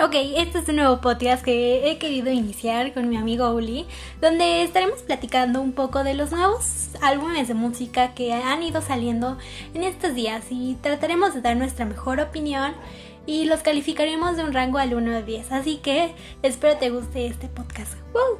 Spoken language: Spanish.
Ok, este es un nuevo podcast que he querido iniciar con mi amigo Uli, donde estaremos platicando un poco de los nuevos álbumes de música que han ido saliendo en estos días y trataremos de dar nuestra mejor opinión y los calificaremos de un rango al 1 de 10. Así que espero te guste este podcast. ¡Wow!